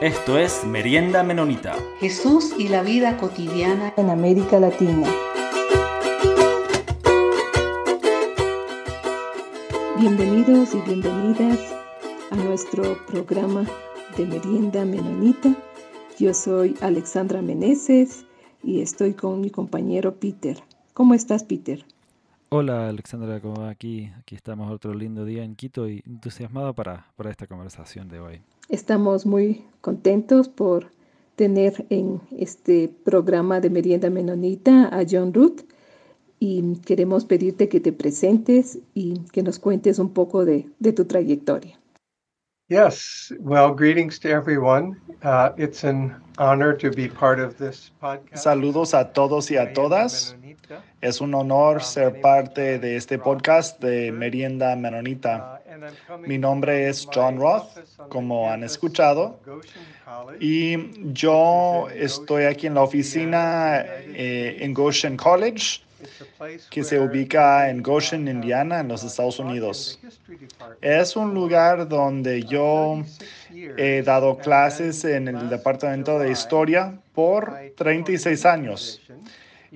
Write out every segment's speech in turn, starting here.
Esto es Merienda Menonita. Jesús y la vida cotidiana en América Latina. Bienvenidos y bienvenidas a nuestro programa de Merienda Menonita. Yo soy Alexandra Meneses y estoy con mi compañero Peter. ¿Cómo estás, Peter? Hola Alexandra, ¿cómo? Aquí, aquí estamos otro lindo día en Quito y entusiasmado para, para esta conversación de hoy. Estamos muy contentos por tener en este programa de Merienda Menonita a John Ruth y queremos pedirte que te presentes y que nos cuentes un poco de, de tu trayectoria. Yes, well, greetings to everyone. Uh, it's an honor to be part of this podcast. Saludos a todos y a todas. Es un honor ser parte de este podcast de Merienda Menonita. Mi nombre es John Roth, como han escuchado, y yo estoy aquí en la oficina eh, en Goshen College, que se ubica en Goshen, Indiana, en los Estados Unidos. Es un lugar donde yo he dado clases en el Departamento de Historia por 36 años.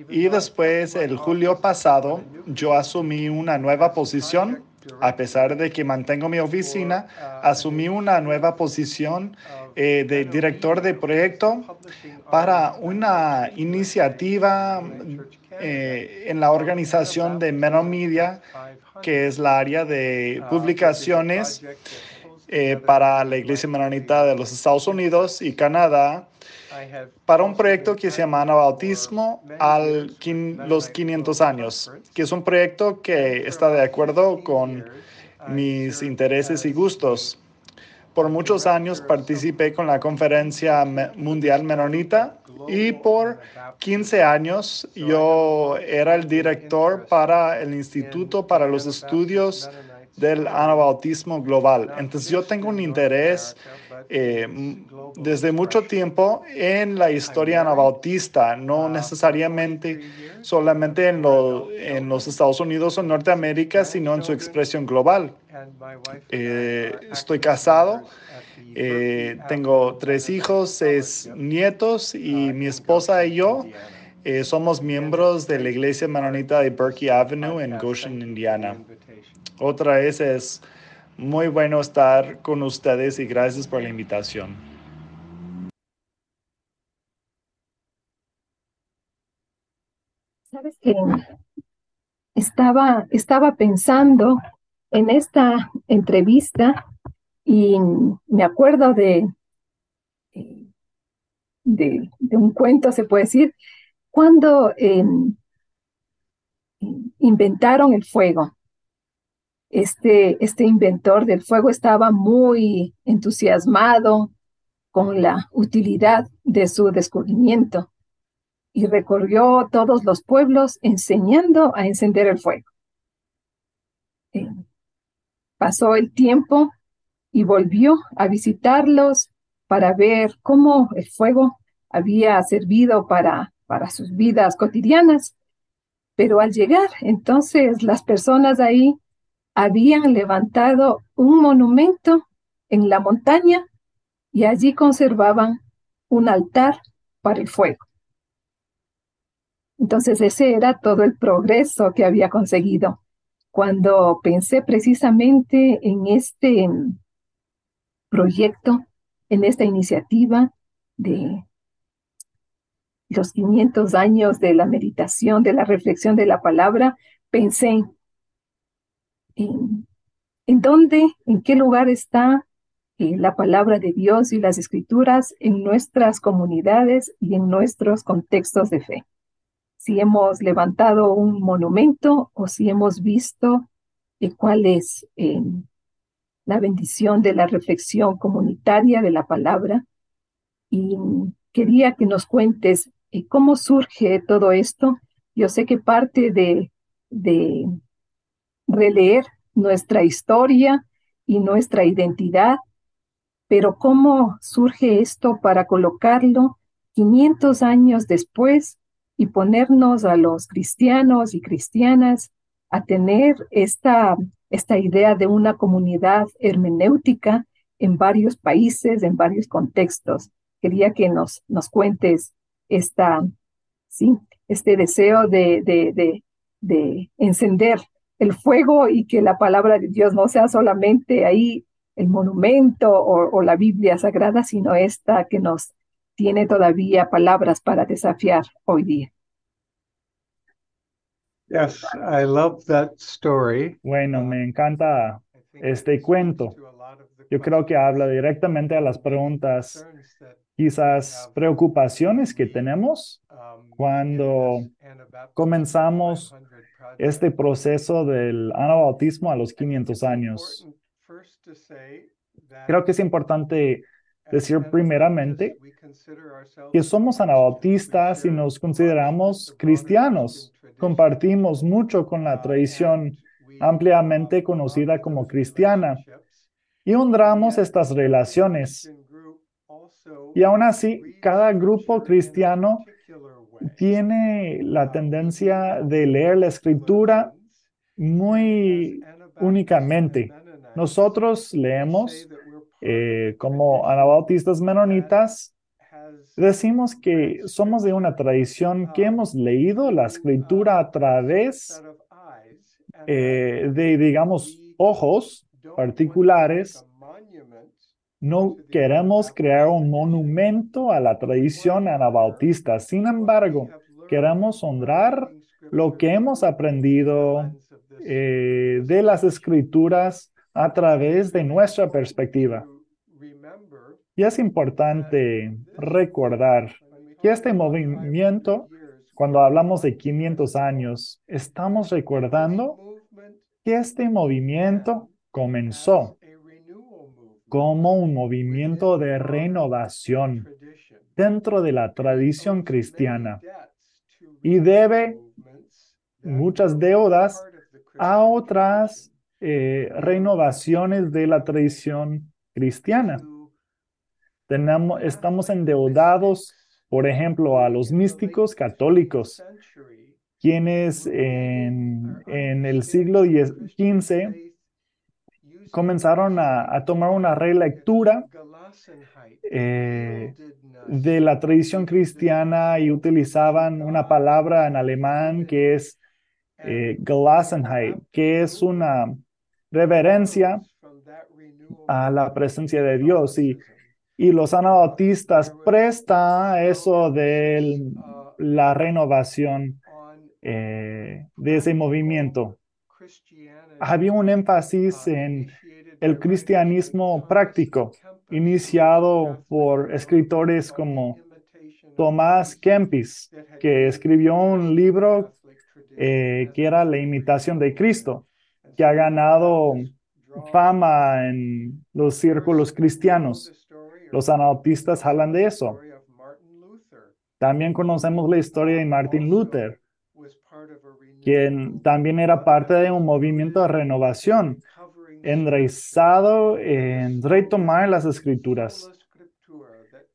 Y después, el julio pasado, yo asumí una nueva posición a pesar de que mantengo mi oficina, asumí una nueva posición eh, de director de proyecto para una iniciativa eh, en la organización de Media, que es la área de publicaciones eh, para la Iglesia Menonita de los Estados Unidos y Canadá para un proyecto que se llama Anabautismo a los 500 años, que es un proyecto que está de acuerdo con mis intereses y gustos. Por muchos años participé con la Conferencia Mundial Menonita y por 15 años yo era el director para el Instituto para los Estudios del Anabautismo Global. Entonces yo tengo un interés eh, desde mucho tiempo en la historia anabautista, no necesariamente solamente en, los Estados Unidos o Norteamérica, sino en su expresión global. Eh, estoy casado, eh, tengo tres hijos, seis nietos y mi esposa y yo somos miembros de la iglesia menonita de Berkey Avenue en Goshen, Indiana. Otra vez es muy bueno estar con ustedes y gracias por la invitación. Sabes que estaba, estaba pensando en esta entrevista y me acuerdo de, de, un cuento, se puede decir, cuando em, inventaron el fuego este, este inventor del fuego estaba muy entusiasmado con la utilidad de su descubrimiento y recorrió todos los pueblos enseñando a encender el fuego. Eh, pasó el tiempo y volvió a visitarlos para ver cómo el fuego había servido para, para sus vidas cotidianas. Pero al llegar, entonces las personas ahí habían levantado un monumento en la montaña y allí conservaban un altar para el fuego. Entonces ese era todo el progreso que había conseguido. Cuando pensé precisamente en este proyecto, en esta iniciativa de los 500 años de la meditación, de la reflexión de la palabra, pensé, en, dónde, en qué lugar está eh, la palabra de Dios y las escrituras en nuestras comunidades y en nuestros contextos de fe. Si hemos levantado un monumento o si hemos visto eh, cuál es eh, la bendición de la reflexión comunitaria de la palabra. Y quería que nos cuentes cómo surge todo esto. Yo sé que parte de releer nuestra historia y nuestra identidad, pero ¿cómo surge esto para colocarlo 500 años después y ponernos a los cristianos y cristianas a tener esta, esta idea de una comunidad hermenéutica en varios países, en varios contextos. Quería que nos, nos cuentes esta, sí, este deseo de, de, de, de encender el fuego y que la palabra de Dios no sea solamente ahí el monumento o, o, la Biblia sagrada, sino esta que nos tiene todavía palabras para desafiar hoy día. Yes, I love that story. Bueno, me encanta este cuento. Yo creo que habla directamente a las preguntas, quizás preocupaciones que tenemos cuando comenzamos este proceso del anabautismo a los 500 años. Creo que es importante decir primeramente que somos anabautistas y nos consideramos cristianos. Compartimos mucho con la tradición ampliamente conocida como cristiana y honramos estas relaciones. Y aún así, cada grupo cristiano tiene la tendencia de leer la escritura muy únicamente. Nosotros leemos eh, como anabautistas menonitas, decimos que somos de una tradición que hemos leído la escritura a través eh, de, digamos, ojos particulares. No queremos crear un monumento a la tradición anabautista. Sin embargo, queremos honrar lo que hemos aprendido eh, de las escrituras a través de nuestra perspectiva. Y es importante recordar que este movimiento, cuando hablamos de 500 años, estamos recordando que este movimiento comenzó como un movimiento de renovación dentro de la tradición cristiana y debe muchas deudas a otras eh, renovaciones de la tradición cristiana. Tenemos, estamos endeudados, por ejemplo, a los místicos católicos, quienes en, en el siglo XV comenzaron a, a, tomar una relectura eh, de la tradición cristiana y utilizaban una palabra en alemán que es eh, que es una reverencia a la presencia de Dios. Y y los anabautistas prestan eso de la renovación eh, de ese movimiento. Había un énfasis en el cristianismo práctico, iniciado por escritores como Tomás Kempis, que escribió un libro eh, que era La imitación de Cristo, que ha ganado fama en los círculos cristianos. Los anabautistas hablan de eso. También conocemos la historia de Martin Luther, quien también era parte de un movimiento de renovación, enraizado en retomar las escrituras,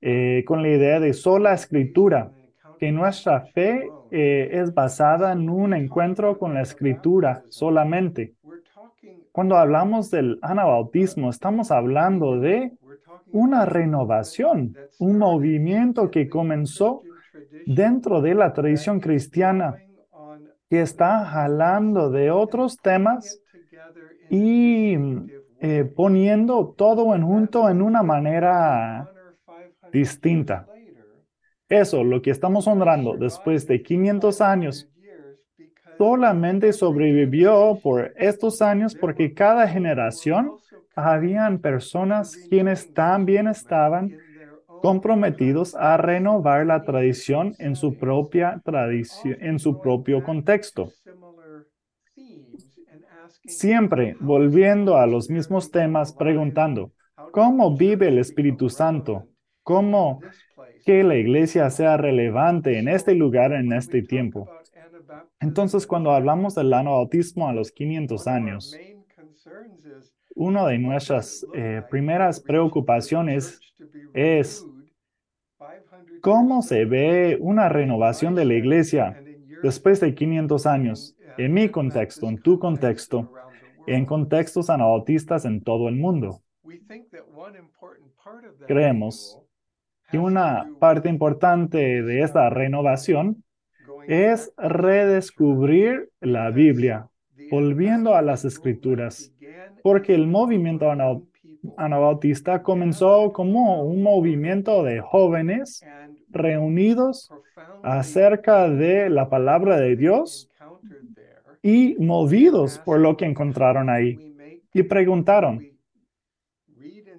eh, con la idea de sola escritura, que nuestra fe eh, es basada en un encuentro con la escritura solamente. Cuando hablamos del anabautismo, estamos hablando de una renovación, un movimiento que comenzó dentro de la tradición cristiana, que está jalando de otros temas y eh, poniendo todo en junto en una manera distinta. Eso, lo que estamos honrando después de 500 años, solamente sobrevivió por estos años porque cada generación habían personas quienes también estaban comprometidos a renovar la tradición en su propia tradición, en su propio contexto. Siempre volviendo a los mismos temas, preguntando, ¿cómo vive el Espíritu Santo? ¿Cómo que la iglesia sea relevante en este lugar, en este tiempo? Entonces, cuando hablamos del anabautismo a los 500 años, una de nuestras eh, primeras preocupaciones es cómo se ve una renovación de la iglesia después de 500 años, en mi contexto, en tu contexto, en contextos anabautistas en todo el mundo. Creemos que una parte importante de esta renovación es redescubrir la Biblia, volviendo a las escrituras, porque el movimiento anabautista comenzó como un movimiento de jóvenes reunidos acerca de la palabra de Dios y movidos por lo que encontraron ahí. Y preguntaron,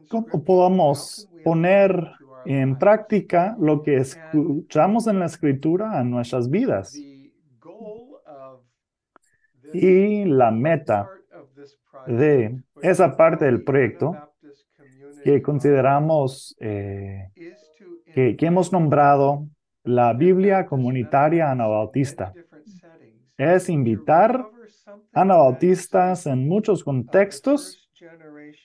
¿cómo podemos poner en práctica lo que escuchamos en la escritura a nuestras vidas? Y la meta de esa parte del proyecto que consideramos eh, que, que, hemos nombrado la Biblia comunitaria anabautista es invitar anabautistas en muchos contextos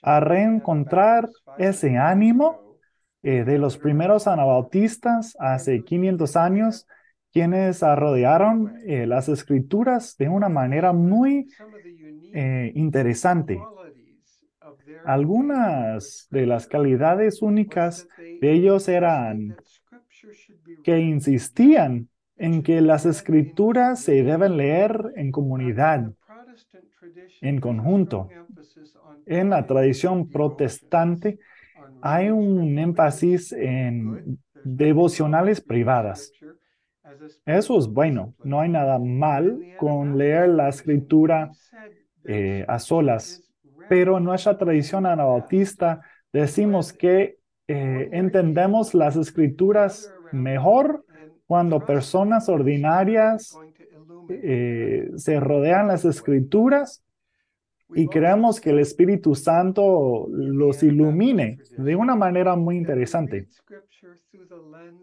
a reencontrar ese ánimo eh, de los primeros anabautistas hace 500 años, quienes rodearon eh, las escrituras de una manera muy eh, interesante. Algunas de las calidades únicas de ellos eran que insistían en que las escrituras se deben leer en comunidad, en conjunto. En la tradición protestante hay un énfasis en devocionales privadas. Eso es bueno, no hay nada mal con leer la escritura eh, a solas, pero en nuestra tradición anabautista decimos que eh, entendemos las escrituras mejor cuando personas ordinarias eh, se rodean las escrituras y creemos que el Espíritu Santo los ilumine de una manera muy interesante.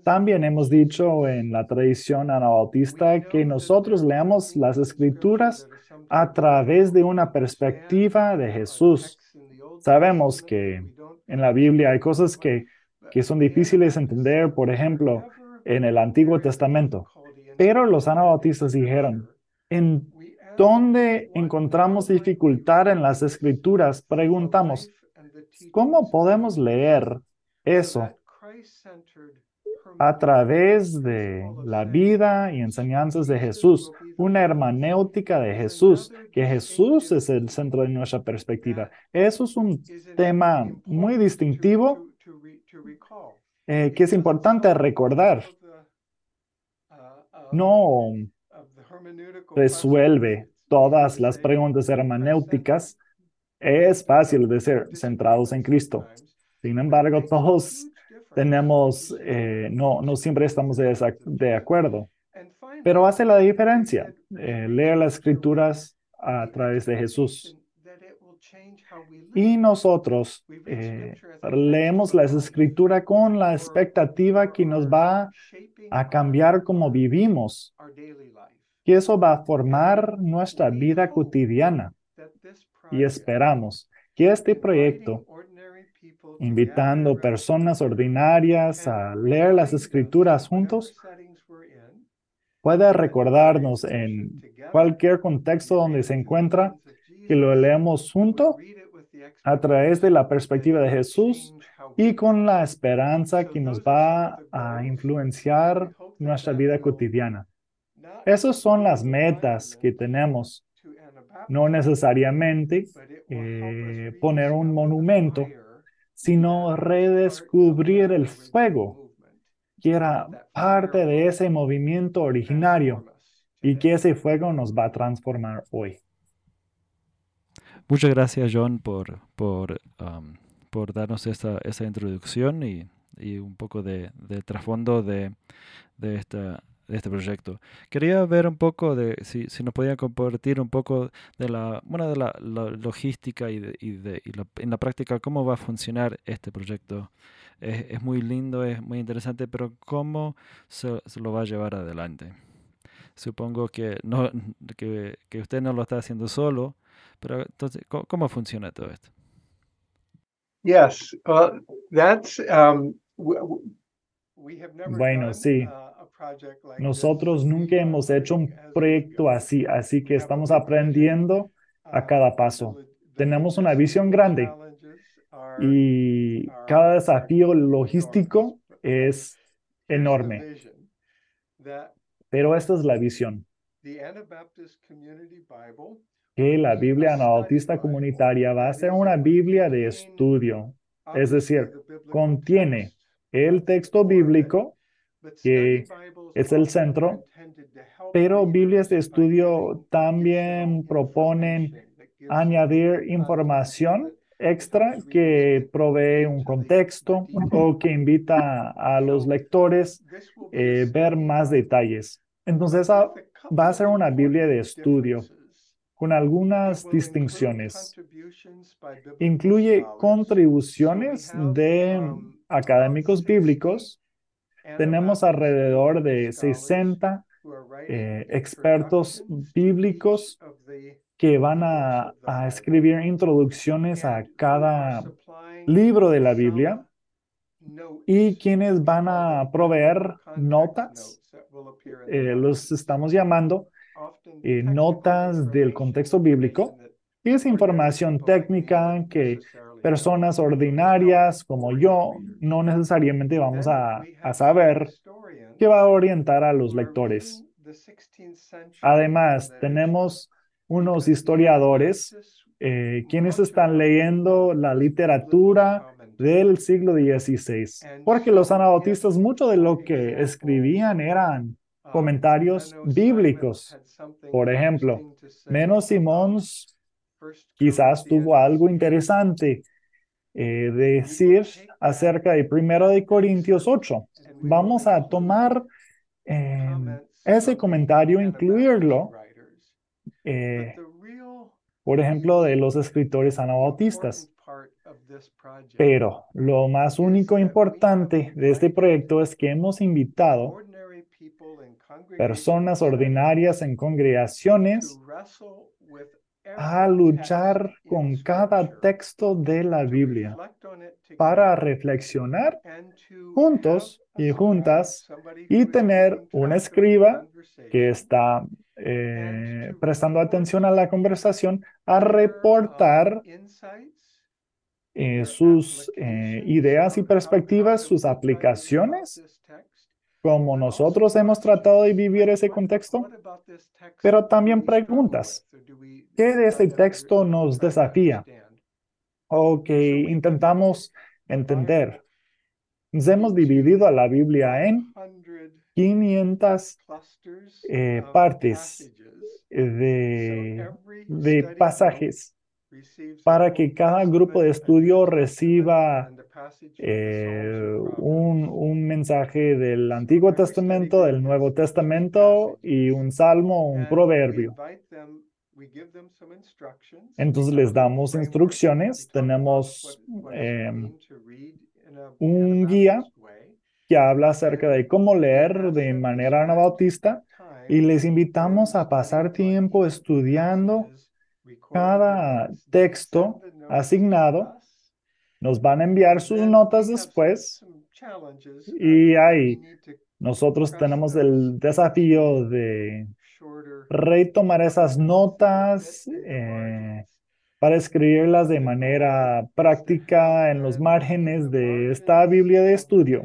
También hemos dicho en la tradición anabautista que nosotros leamos las escrituras a través de una perspectiva de Jesús. Sabemos que en la Biblia hay cosas que, que son difíciles de entender, por ejemplo, en el Antiguo Testamento. Pero los anabautistas dijeron, ¿en dónde encontramos dificultad en las escrituras? Preguntamos, ¿cómo podemos leer eso a través de la vida y enseñanzas de Jesús, una hermenéutica de Jesús, que Jesús es el centro de nuestra perspectiva. Eso es un tema muy distintivo eh, que es importante recordar. No resuelve todas las preguntas hermenéuticas. Es fácil de ser centrados en Cristo. Sin embargo, todos tenemos, eh, no, no siempre estamos de, acuerdo, pero hace la diferencia eh, leer las escrituras a través de Jesús. Y nosotros eh, leemos las escrituras con la expectativa que nos va a cambiar como vivimos, que eso va a formar nuestra vida cotidiana. Y esperamos que este proyecto, invitando personas ordinarias a leer las escrituras juntos, pueda recordarnos en cualquier contexto donde se encuentra que lo leemos junto a través de la perspectiva de Jesús y con la esperanza que nos va a influenciar nuestra vida cotidiana. Esas son las metas que tenemos. No necesariamente eh, poner un monumento, sino redescubrir el fuego que era parte de ese movimiento originario y que ese fuego nos va a transformar hoy. Muchas gracias, John, por, por, por darnos esa, esa introducción y, y, un poco de, trasfondo de, de, esta, de este proyecto. Quería ver un poco de si, si nos podían compartir un poco de la, bueno, de la, logística y, y, y en la práctica cómo va a funcionar este proyecto. Es, es muy lindo, es muy interesante, pero cómo se, se, lo va a llevar adelante. Supongo que, no, que, que usted no lo está haciendo solo, pero entonces, ¿cómo, cómo funciona todo esto? Yes, well, that's, um, bueno, sí. Nosotros nunca hemos hecho un proyecto así, así que estamos aprendiendo a cada paso. Tenemos una visión grande. y cada desafío logístico es enorme. Pero esta es la visión, que la Biblia Anabautista Comunitaria va a ser una Biblia de estudio, es decir, contiene el texto bíblico, que es el centro, pero Biblias de estudio también proponen añadir información extra que provee un contexto o que invita a los lectores a eh, ver más detalles. Entonces, va a ser una Biblia de estudio con algunas distinciones. Incluye contribuciones de académicos bíblicos. Tenemos alrededor de 60 eh, expertos bíblicos que van a, escribir introducciones a cada libro de la Biblia y quienes van a proveer notas, eh, los estamos llamando eh, notas del contexto bíblico, y es información técnica que personas ordinarias como yo no necesariamente vamos a, a saber que va a orientar a los lectores. Además, tenemos unos historiadores eh, quienes están leyendo la literatura del siglo XVI, porque los anabautistas, mucho de lo que escribían eran comentarios bíblicos. Por ejemplo, Menos Simons quizás tuvo algo interesante eh, decir acerca de Primero de Corintios 8. Vamos a tomar em, ese comentario, incluirlo eh, por ejemplo, de los escritores anabautistas. Pero lo más único importante de este proyecto es que hemos invitado personas ordinarias en congregaciones a luchar con cada texto de la Biblia para reflexionar juntos y juntas y tener un escriba que está eh, prestando atención a la conversación, a reportar eh, sus eh, ideas y perspectivas, sus aplicaciones, como nosotros hemos tratado de vivir ese contexto, pero también preguntas. ¿Qué de ese texto nos desafía? O que intentamos entender. Nos hemos dividido a la Biblia en 500 eh, partes de, de pasajes para que cada grupo de estudio reciba eh, un, un, mensaje del Antiguo Testamento, del Nuevo Testamento y un salmo, un proverbio. Entonces les damos instrucciones, tenemos em, un guía que habla acerca de cómo leer de manera anabautista y les invitamos a pasar tiempo estudiando cada texto asignado. Nos van a enviar sus notas después y ahí nosotros tenemos el desafío de retomar esas notas eh, para escribirlas de manera práctica en los márgenes de esta Biblia de estudio.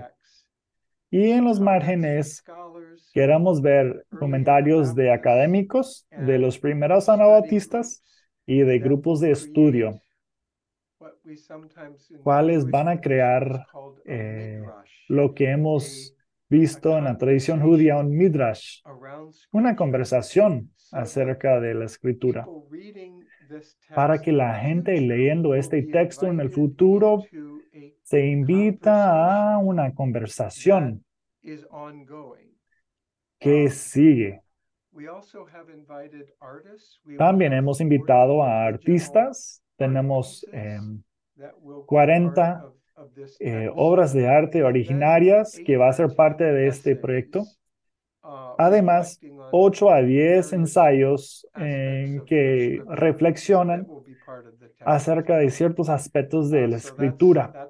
Y en los márgenes queremos ver comentarios de académicos, de los primeros anabautistas y de grupos de estudio, cuáles van a crear eh, lo que hemos visto en la tradición judía, un midrash, una conversación acerca de la escritura, para que la gente leyendo este texto en el futuro se invita a una conversación que sigue. También hemos invitado a artistas. Tenemos 40 eh, obras de arte originarias que va a ser parte de este proyecto. Uh, Además, 8 a 10 ensayos en que reflexionan acerca de ciertos aspectos de la uh, escritura.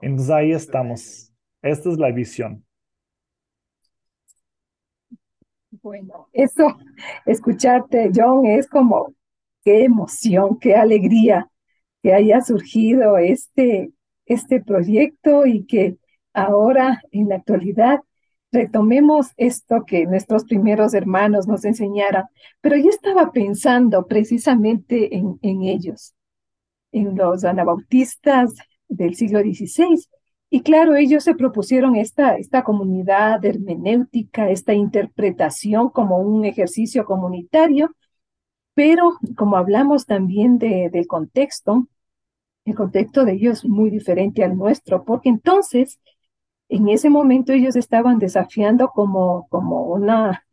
Entonces ahí estamos. Esta es la visión. Bueno, eso, escucharte, John, es como qué emoción, qué alegría que haya surgido este, este proyecto y que ahora en la actualidad retomemos esto que nuestros primeros hermanos nos enseñaron. Pero yo estaba pensando precisamente en, ellos, en los anabautistas del siglo XVI. Y claro, ellos se propusieron esta, esta comunidad hermenéutica, esta interpretación como un ejercicio comunitario, pero como hablamos también de, del contexto, el contexto de ellos es muy diferente al nuestro, porque entonces en ese momento ellos estaban desafiando como, como una,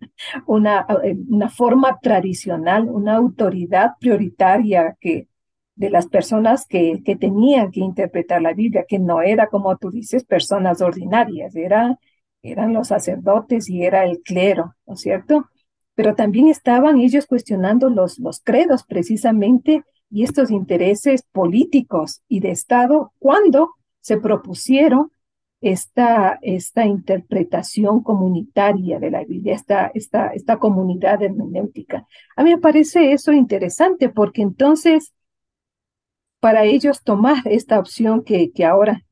una, eh, una forma tradicional, una autoridad prioritaria que, de las personas que, que tenían que interpretar la Biblia, que no era, como tú dices, personas ordinarias, era, eran los sacerdotes y era el clero, ¿no es cierto? Pero también estaban ellos cuestionando los, los credos precisamente y estos intereses políticos y de Estado cuando se propusieron esta, esta interpretación comunitaria de la Biblia, esta, esta, esta comunidad hermenéutica. A mí me parece eso interesante porque entonces para ellos tomar esta opción que, que ahora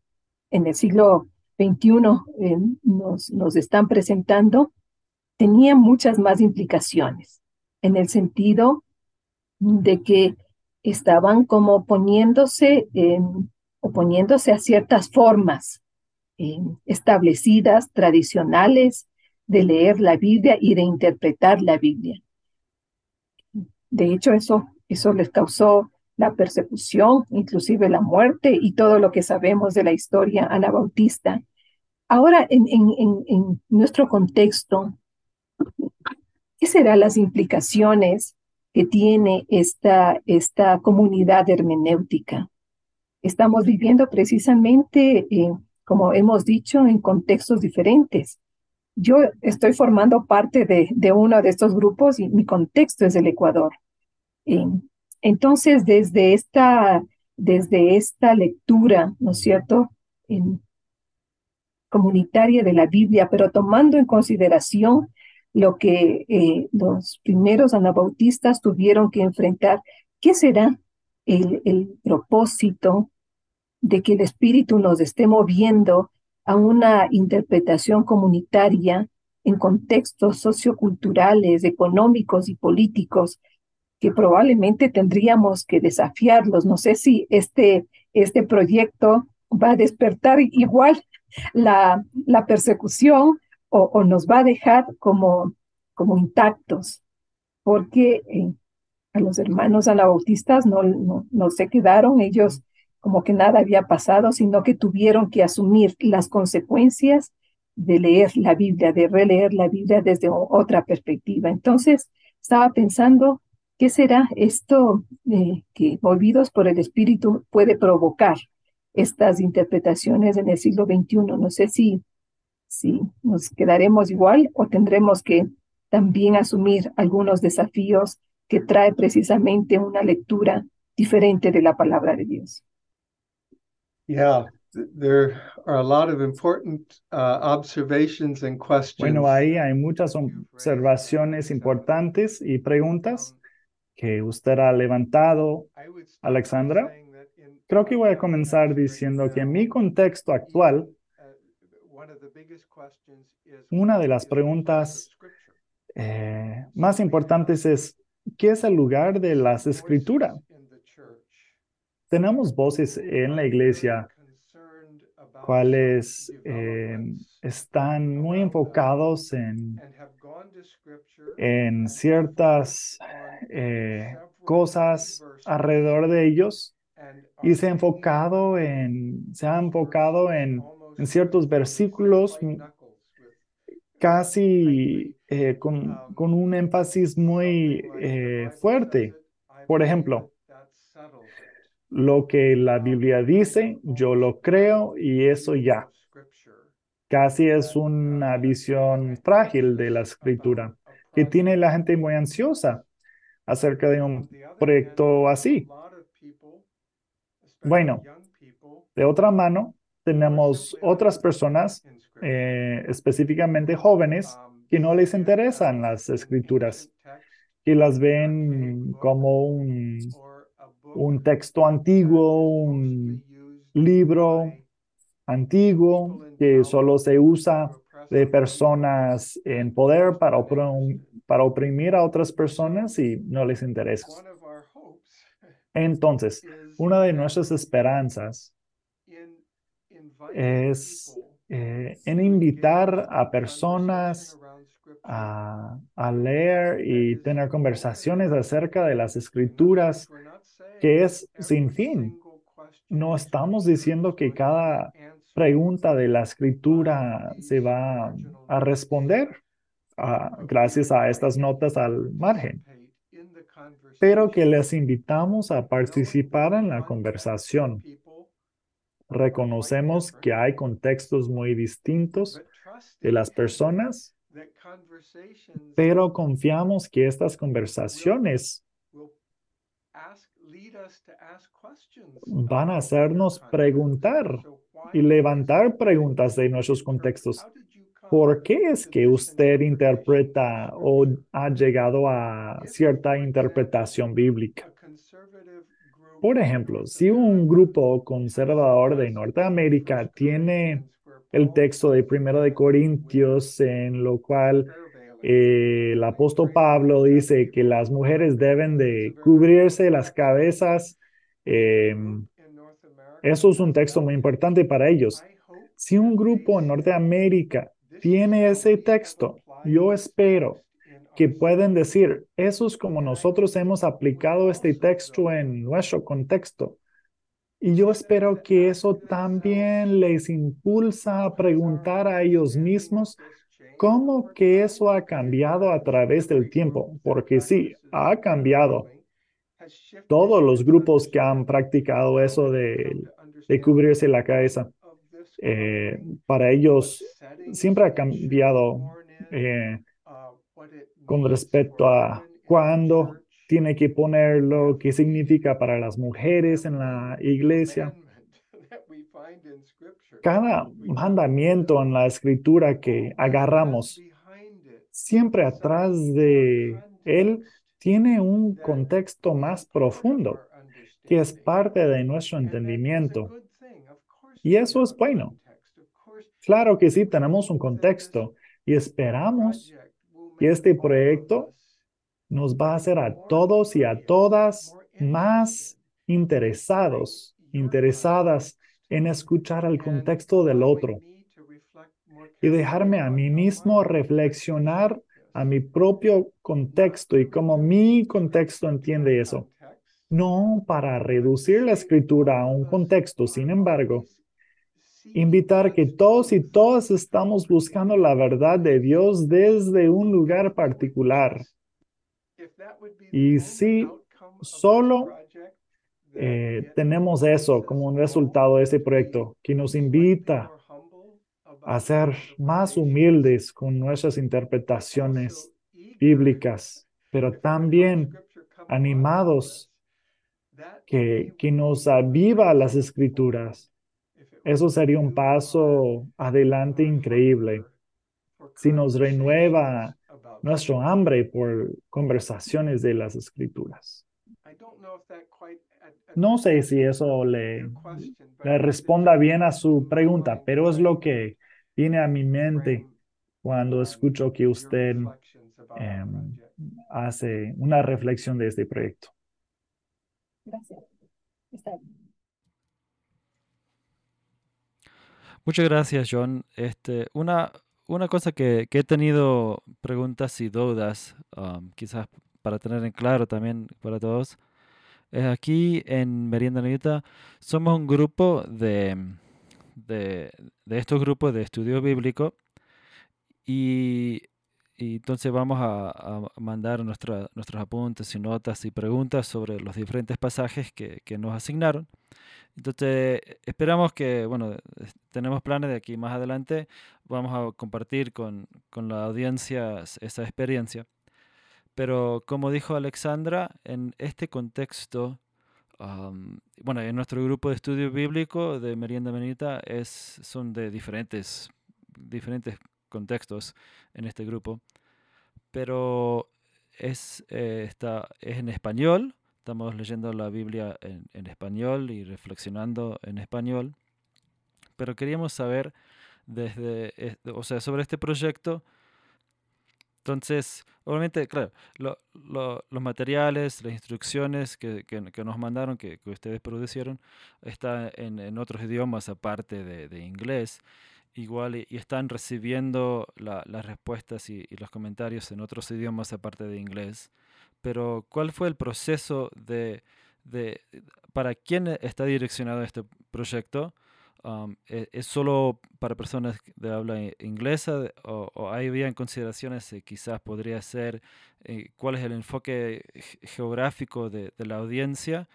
en el siglo XXI eh, nos, nos están presentando, tenía muchas más implicaciones en el sentido de que estaban como oponiéndose, oponiéndose a ciertas formas eh, establecidas, tradicionales, de leer la Biblia y de interpretar la Biblia. De hecho, eso, eso les causó la persecución, inclusive la muerte y todo lo que sabemos de la historia anabautista. Ahora, en, en, en nuestro contexto, ¿qué serán las implicaciones que tiene esta, esta comunidad hermenéutica? Estamos viviendo precisamente en como hemos dicho, en contextos diferentes. Yo estoy formando parte de, de uno de estos grupos y mi contexto es el Ecuador. entonces, desde esta, desde esta lectura, ¿no es cierto?, comunitaria de la Biblia, pero tomando en consideración lo que eh, los primeros anabautistas tuvieron que enfrentar, ¿qué será el, el propósito de que el espíritu nos esté moviendo a una interpretación comunitaria en contextos socioculturales, económicos y políticos que probablemente tendríamos que desafiarlos. No sé si este, este proyecto va a despertar igual la, la persecución o, nos va a dejar como, como intactos, porque eh, a los hermanos anabautistas no, no, no se quedaron, ellos como que nada había pasado, sino que tuvieron que asumir las consecuencias de leer la Biblia, de releer la Biblia desde otra perspectiva. Entonces, estaba pensando, ¿qué será esto eh, que movidos por el Espíritu puede provocar estas interpretaciones en el siglo XXI? No sé si, si nos quedaremos igual o tendremos que también asumir algunos desafíos que trae precisamente una lectura diferente de la palabra de Dios. Yeah, there are a lot of important uh, observations and questions. Bueno, ahí hay muchas observaciones importantes y preguntas que usted ha levantado, Alexandra. Creo que voy a comenzar diciendo que en mi contexto actual, una de las preguntas eh, más importantes es, ¿qué es el lugar de las escrituras? tenemos voces en la iglesia cuales eh, están muy enfocados en, en ciertas eh, cosas alrededor de ellos y se, enfocado en, se ha enfocado en, en ciertos versículos casi eh, con, con, un énfasis muy fuerte. Por ejemplo, lo que la Biblia dice, yo lo creo y eso ya. Casi es una visión frágil de la escritura que tiene la gente muy ansiosa acerca de un proyecto así. Bueno, de otra mano, tenemos otras personas, eh, específicamente jóvenes, que no les interesan las escrituras, que las ven como un un texto antiguo, un libro antiguo que solo se usa de personas en poder para, para oprimir a otras personas y no les interesa. Entonces, una de nuestras esperanzas es eh, en invitar a personas a, a, leer y tener conversaciones acerca de las escrituras, que es sin fin. No estamos diciendo que cada pregunta de la escritura se va a responder gracias a estas notas al margen, pero que les invitamos a participar en la conversación. Reconocemos que hay contextos muy distintos de las personas, pero confiamos que estas conversaciones van a hacernos preguntar y levantar preguntas de nuestros contextos. ¿Por qué es que usted interpreta o ha llegado a cierta interpretación bíblica? Por ejemplo, si un grupo conservador de Norteamérica tiene el texto de Primero de Corintios en lo cual eh, el apóstol Pablo dice que las mujeres deben de cubrirse las cabezas, eh, eso es un texto muy importante para ellos. Si un grupo en Norteamérica tiene ese texto, yo espero que pueden decir, eso es como nosotros hemos aplicado este texto en nuestro contexto. Y yo espero que eso también les impulsa a preguntar a ellos mismos cómo que eso ha cambiado a través del tiempo, porque sí, ha cambiado. Todos los grupos que han practicado eso de, cubrirse la cabeza, eh, para ellos siempre ha cambiado eh, con respecto a cuándo tiene que ponerlo, qué significa para las mujeres en la iglesia. Cada mandamiento en la escritura que agarramos, siempre atrás de él tiene un contexto más profundo, que es parte de nuestro entendimiento. Y eso es bueno. Claro que sí, tenemos un contexto y esperamos que este proyecto nos va a hacer a todos y a todas más interesados, interesadas en escuchar el contexto del otro y dejarme a mí mismo reflexionar a mi propio contexto y cómo mi contexto entiende eso. No para reducir la escritura a un contexto, sin embargo, invitar que todos y todas estamos buscando la verdad de Dios desde un lugar particular. Y si solo eh, tenemos eso como un resultado de ese proyecto, que nos invita a ser más humildes con nuestras interpretaciones bíblicas, pero también animados que, que nos aviva las escrituras. Eso sería un paso adelante increíble. Si nos renueva nuestro hambre por conversaciones de las escrituras. No sé si eso le, le responda bien a su pregunta, pero es lo que viene a mi mente cuando escucho que usted em, hace una reflexión de este proyecto. Gracias. Muchas gracias, John. Este, una, una cosa que, he tenido preguntas y dudas, um, quizás para tener en claro también para todos, es aquí en Merienda Nita somos un grupo de, de, estos grupos de estudio bíblico y, entonces vamos a, mandar nuestros apuntes y notas y preguntas sobre los diferentes pasajes que, nos asignaron. Entonces esperamos que, bueno, tenemos planes de aquí más adelante, vamos a compartir con, con la audiencia esa experiencia. Pero como dijo Alexandra, en este contexto bueno, en nuestro grupo de estudio bíblico de Merienda Menita es, son de diferentes, diferentes contextos en este grupo, pero es, eh, está, es en español, estamos leyendo la Biblia en, en español y reflexionando en español, pero queríamos saber desde, eh, o sea, sobre este proyecto. Entonces, obviamente, claro, los materiales, las instrucciones que, que, nos mandaron, que, que, ustedes producieron, están en, en otros idiomas aparte de, de inglés igual y, están recibiendo las respuestas y, los comentarios en otros idiomas aparte de inglés. Pero ¿cuál fue el proceso de, de para quién está direccionado este proyecto? Um, ¿e, ¿Es solo para personas de habla inglesa o, hay bien consideraciones de quizás podría ser eh, cuál es el enfoque geográfico de, la audiencia?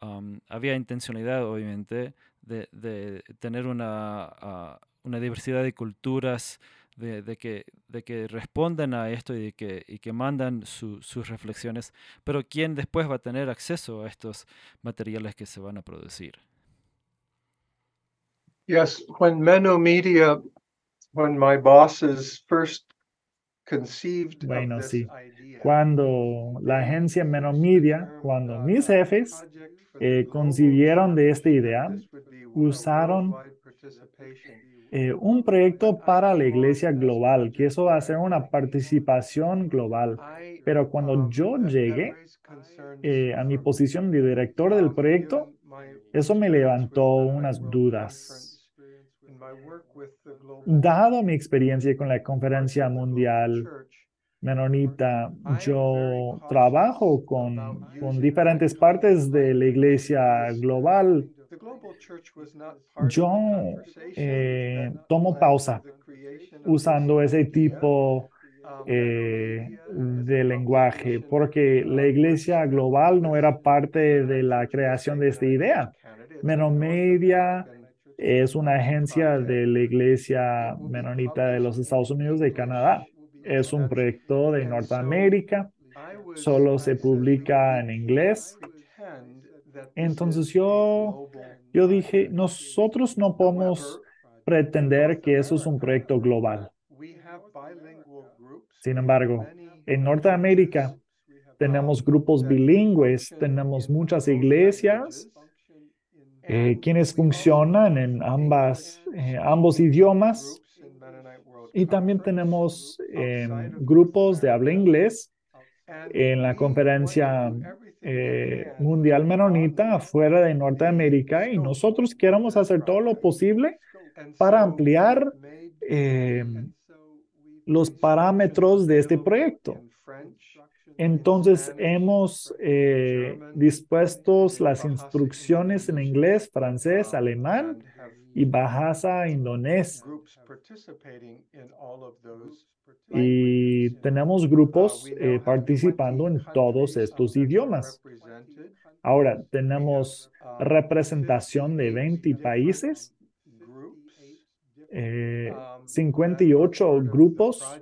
Um, había intencionalidad, obviamente, de, de tener una, ah, una diversidad de culturas, de, que, de que respondan a esto y que, y que mandan sus reflexiones, pero ¿quién después va a tener acceso a estos materiales que se van a producir? Yes, when Menno Media, when my bosses first conceived bueno, sí. Cuando la agencia Menno Media, cuando mis jefes eh, concibieron de esta idea, usaron eh, un proyecto para la iglesia global, que eso va a ser una participación global. Pero cuando yo llegué eh, a mi posición de director del proyecto, eso me levantó unas dudas. Dado mi experiencia con la conferencia mundial menonita, yo trabajo con, con diferentes partes de la iglesia global yo eh, tomo pausa usando ese tipo um, eh, de lenguaje porque la iglesia global no era parte de la creación de esta idea. Menomedia es una agencia de la iglesia menonita de los Estados Unidos de Canadá. Es un proyecto de Norteamérica. Solo se publica en inglés entonces yo, yo dije, nosotros no podemos pretender que eso es un proyecto global. Sin embargo, en Norteamérica tenemos grupos bilingües, tenemos muchas iglesias eh, quienes funcionan en ambas, eh, ambos idiomas. y también tenemos em, grupos de habla inglés en la conferencia eh, mundial menonita fuera de Norteamérica y nosotros queremos hacer todo lo posible para ampliar eh, los parámetros de este proyecto. Entonces hemos eh, dispuesto las instrucciones en inglés, francés, alemán y Bahasa indonés. Y tenemos grupos eh, participando en todos estos idiomas. Ahora, tenemos representación de 20 países, 58 eh, grupos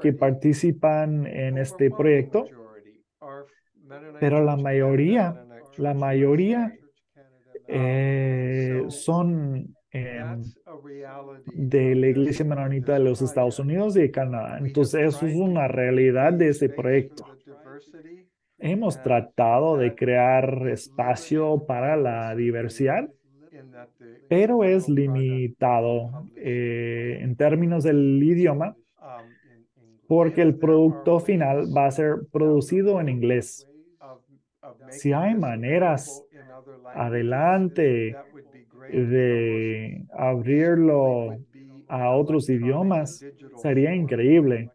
que participan en este proyecto, pero la mayoría, la mayoría eh, son em, de la Iglesia Menonita de los Estados Unidos y de Canadá. Entonces, eso es una realidad de ese proyecto. Hemos tratado de crear espacio para la diversidad, pero es limitado eh, en términos del idioma porque el producto final va a ser producido en inglés. Si hay maneras adelante de abrirlo a otros idiomas, sería increíble.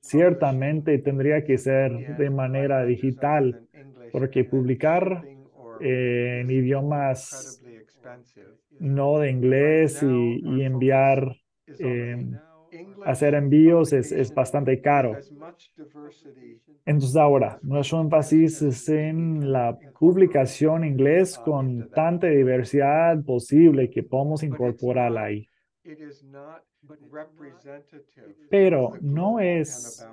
Ciertamente tendría que ser de manera digital, porque publicar en idiomas no de inglés y, enviar, eh, hacer envíos es, es bastante caro. Entonces ahora, nuestro énfasis es en la publicación en inglés con tanta diversidad posible que podemos incorporar ahí. Pero no es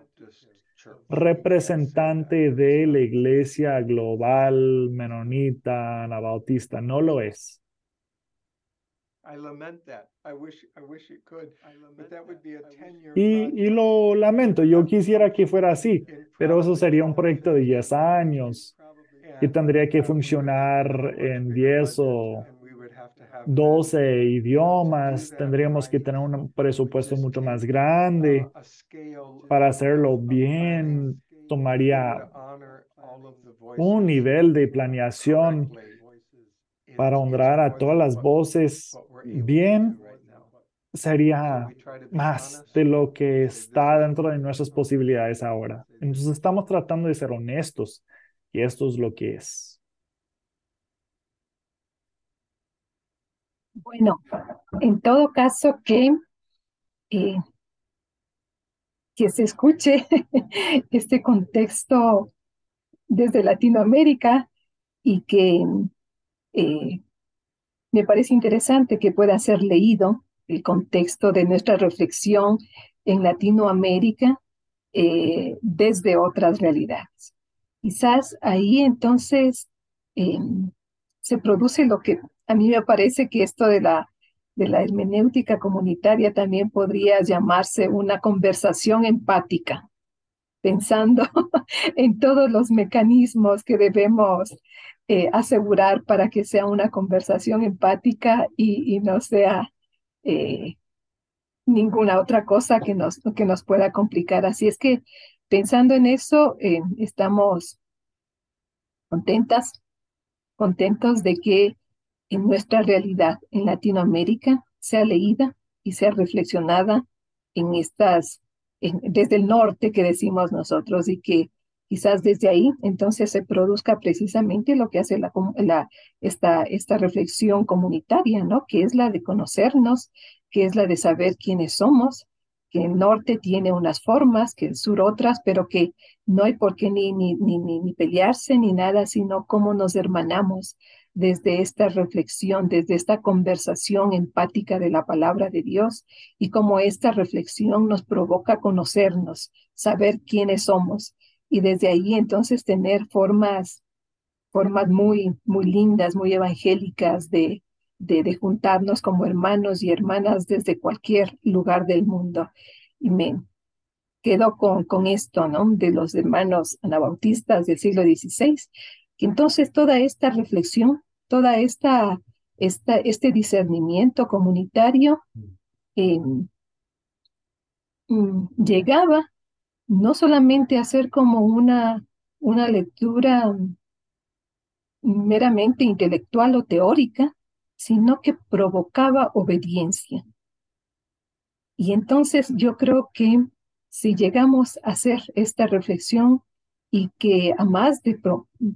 representante de la iglesia global menonita, anabautista, no lo es. Y, y lo lamento, yo quisiera que fuera así, pero eso sería un proyecto de 10 años que tendría que funcionar en 10 o 12 idiomas, tendríamos que tener un presupuesto mucho más grande para hacerlo bien, tomaría un nivel de planeación para honrar a todas las voces bien, sería más de lo que está dentro de nuestras posibilidades ahora. Entonces estamos tratando de ser honestos y esto es lo que es. Bueno, en todo caso que, eh, que se escuche este contexto desde Latinoamérica y que eh, me parece interesante que pueda ser leído el contexto de nuestra reflexión en Latinoamérica eh, desde otras realidades. Quizás ahí entonces em, se produce lo que a mí me parece que esto de la, de la hermenéutica comunitaria también podría llamarse una conversación empática, pensando en todos los mecanismos que debemos eh, asegurar para que sea una conversación empática y, no sea eh, ninguna otra cosa que nos, que nos pueda complicar. Así es que pensando en eso, eh, estamos contentas, contentos de que en nuestra realidad en Latinoamérica sea leída y sea reflexionada en estas, desde el norte que decimos nosotros y que quizás desde ahí entonces se produzca precisamente lo que hace la, esta, esta reflexión comunitaria, ¿no? Que es la de conocernos, que es la de saber quiénes somos, que el norte tiene unas formas, que el sur otras, pero que no hay por qué ni, ni, ni, ni pelearse ni nada, sino cómo nos hermanamos desde esta reflexión, desde esta conversación empática de la palabra de Dios y cómo esta reflexión nos provoca conocernos, saber quiénes somos y desde ahí entonces tener formas, formas muy, muy lindas, muy evangélicas de, de, de juntarnos como hermanos y hermanas desde cualquier lugar del mundo. Y me quedo con, con esto, ¿no? De los hermanos anabautistas del siglo XVI, entonces toda esta reflexión, toda esta, esta este discernimiento comunitario mm, llegaba no solamente a ser como una, una lectura meramente intelectual o teórica, sino que provocaba obediencia. Y entonces yo creo que si llegamos a hacer esta reflexión y que a más de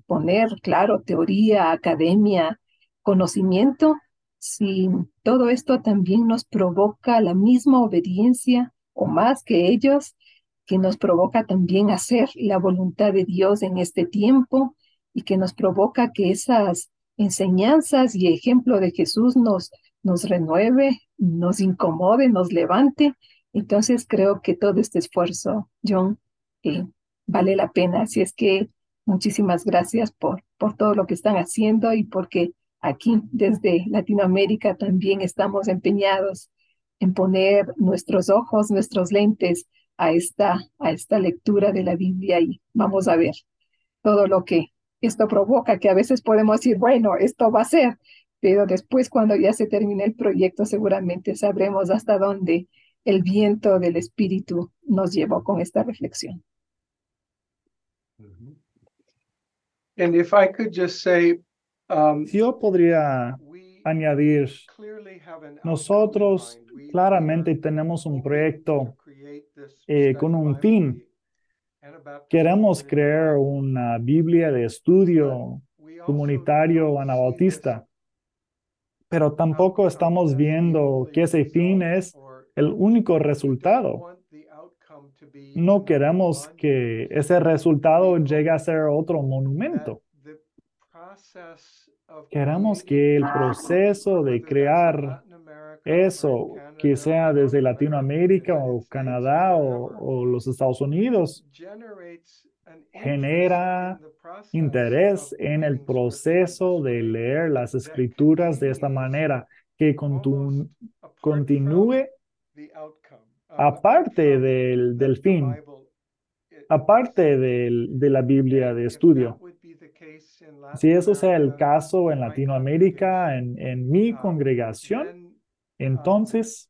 poner, claro, teoría, academia, conocimiento, si todo esto también nos provoca la misma obediencia o más que ellos, que nos provoca también hacer la voluntad de Dios en este tiempo y que nos provoca que esas enseñanzas y ejemplo de Jesús nos, nos renueve, nos incomode, nos levante. Entonces creo que todo este esfuerzo, John, eh, vale la pena. Así es que muchísimas gracias por, por todo lo que están haciendo y porque aquí desde Latinoamérica también estamos empeñados en poner nuestros ojos, nuestros lentes a esta, a esta lectura de la Biblia y vamos a ver todo lo que esto provoca, que a veces podemos decir, bueno, esto va a ser, pero después cuando ya se termine el proyecto seguramente sabremos hasta dónde el viento del Espíritu nos llevó con esta reflexión. And if I could just say, um, Yo podría añadir, nosotros claramente tenemos un proyecto eh, con un fin. Queremos crear una Biblia de estudio comunitario anabautista, pero tampoco estamos viendo que ese fin es el único resultado. No queremos que ese resultado llegue a ser otro monumento. Queremos que el proceso de crear eso, que sea desde Latinoamérica o Canadá o, los Estados Unidos, genera interés en el proceso de leer las escrituras de esta manera que continúe aparte del, del fin, aparte del, de la Biblia de estudio. Si eso sea el caso en Latinoamérica, en, en mi congregación, entonces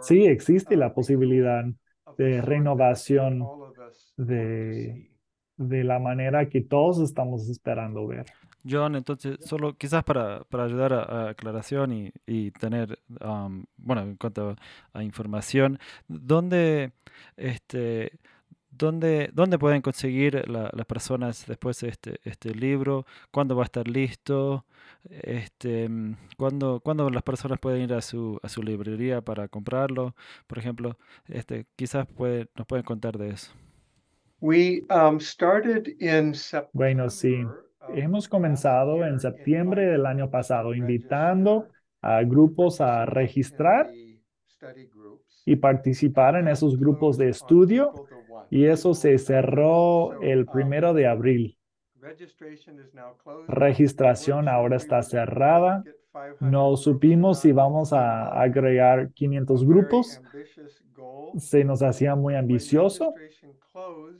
sí existe la posibilidad de renovación de, de la manera que todos estamos esperando ver. John, entonces, solo quizás para, para ayudar a, aclaración y, y tener, bueno, en cuanto a, información, ¿dónde, este, dónde, dónde pueden conseguir las personas después este, este libro? ¿Cuándo va a estar listo? Este, ¿cuándo, ¿Cuándo las personas pueden ir a su, a su librería para comprarlo? Por ejemplo, este, quizás puede, nos pueden contar de eso. We, um, started in bueno, sí. Hemos comenzado en septiembre del año pasado invitando a grupos a registrar y participar en esos grupos de estudio y eso se cerró el primero de abril. Registración ahora está cerrada. No supimos si vamos a agregar 500 grupos. Se nos hacía muy ambicioso,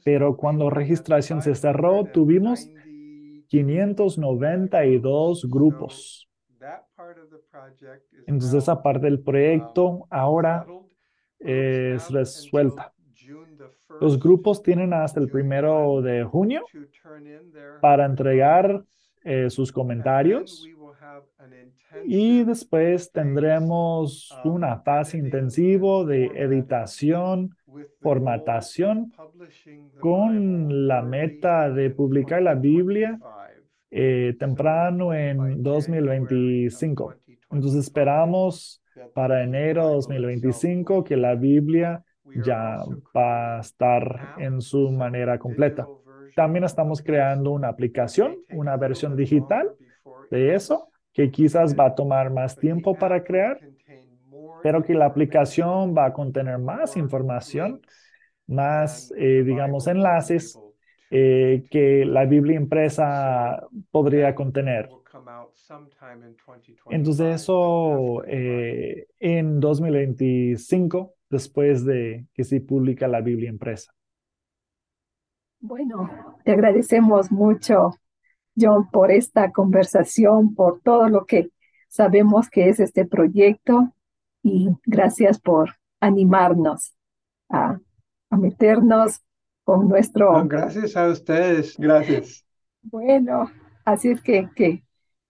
pero cuando registración se cerró, tuvimos 592 grupos. Entonces esa parte del proyecto ahora es resuelta. Los grupos tienen hasta el primero de junio para entregar eh, sus comentarios y después tendremos una fase intensiva de editación, formatación con la meta de publicar la Biblia eh, temprano en 2025. Entonces esperamos para enero 2025 que la Biblia ya va a estar en su manera completa. También estamos creando una aplicación, una versión digital de eso, que quizás va a tomar más tiempo para crear, pero que la aplicación va a contener más información, más, eh, digamos, enlaces eh, que la Biblia impresa podría contener. Entonces eso eh, en 2025, después de que se publica la Biblia impresa. Bueno, te agradecemos mucho, John, por esta conversación, por todo lo que sabemos que es este proyecto y gracias por animarnos a, a meternos con nuestro... gracias a ustedes, gracias. Bueno, así es que, que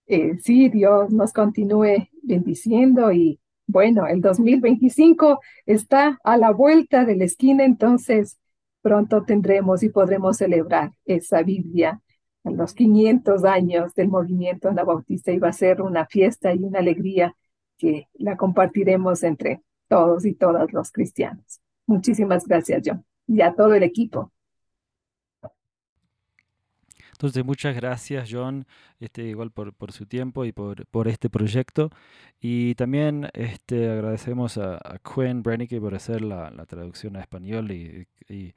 eh, sí, Dios nos continúe bendiciendo y bueno, el 2025 está a la vuelta de la esquina, entonces pronto tendremos y podremos celebrar esa Biblia a los 500 años del movimiento anabautista y va a ser una fiesta y una alegría que la compartiremos entre todos y todas los cristianos. Muchísimas gracias, John y a todo el equipo. Entonces, muchas gracias, John, este, igual por, su tiempo y por, este proyecto. Y también este, agradecemos a, a Quinn Brennicke por hacer la, la traducción a español y, y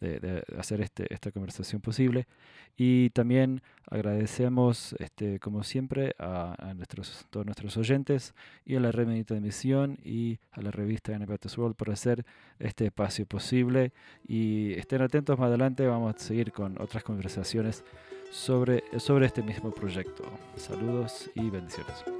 de, hacer este, esta conversación posible. Y también agradecemos, este, como siempre, a, nuestros, todos nuestros oyentes y a la Red Medita de Misión y a la revista Anabaptist World por hacer este espacio posible. Y estén atentos, más adelante vamos a seguir con otras conversaciones sobre, sobre este mismo proyecto. Saludos y bendiciones.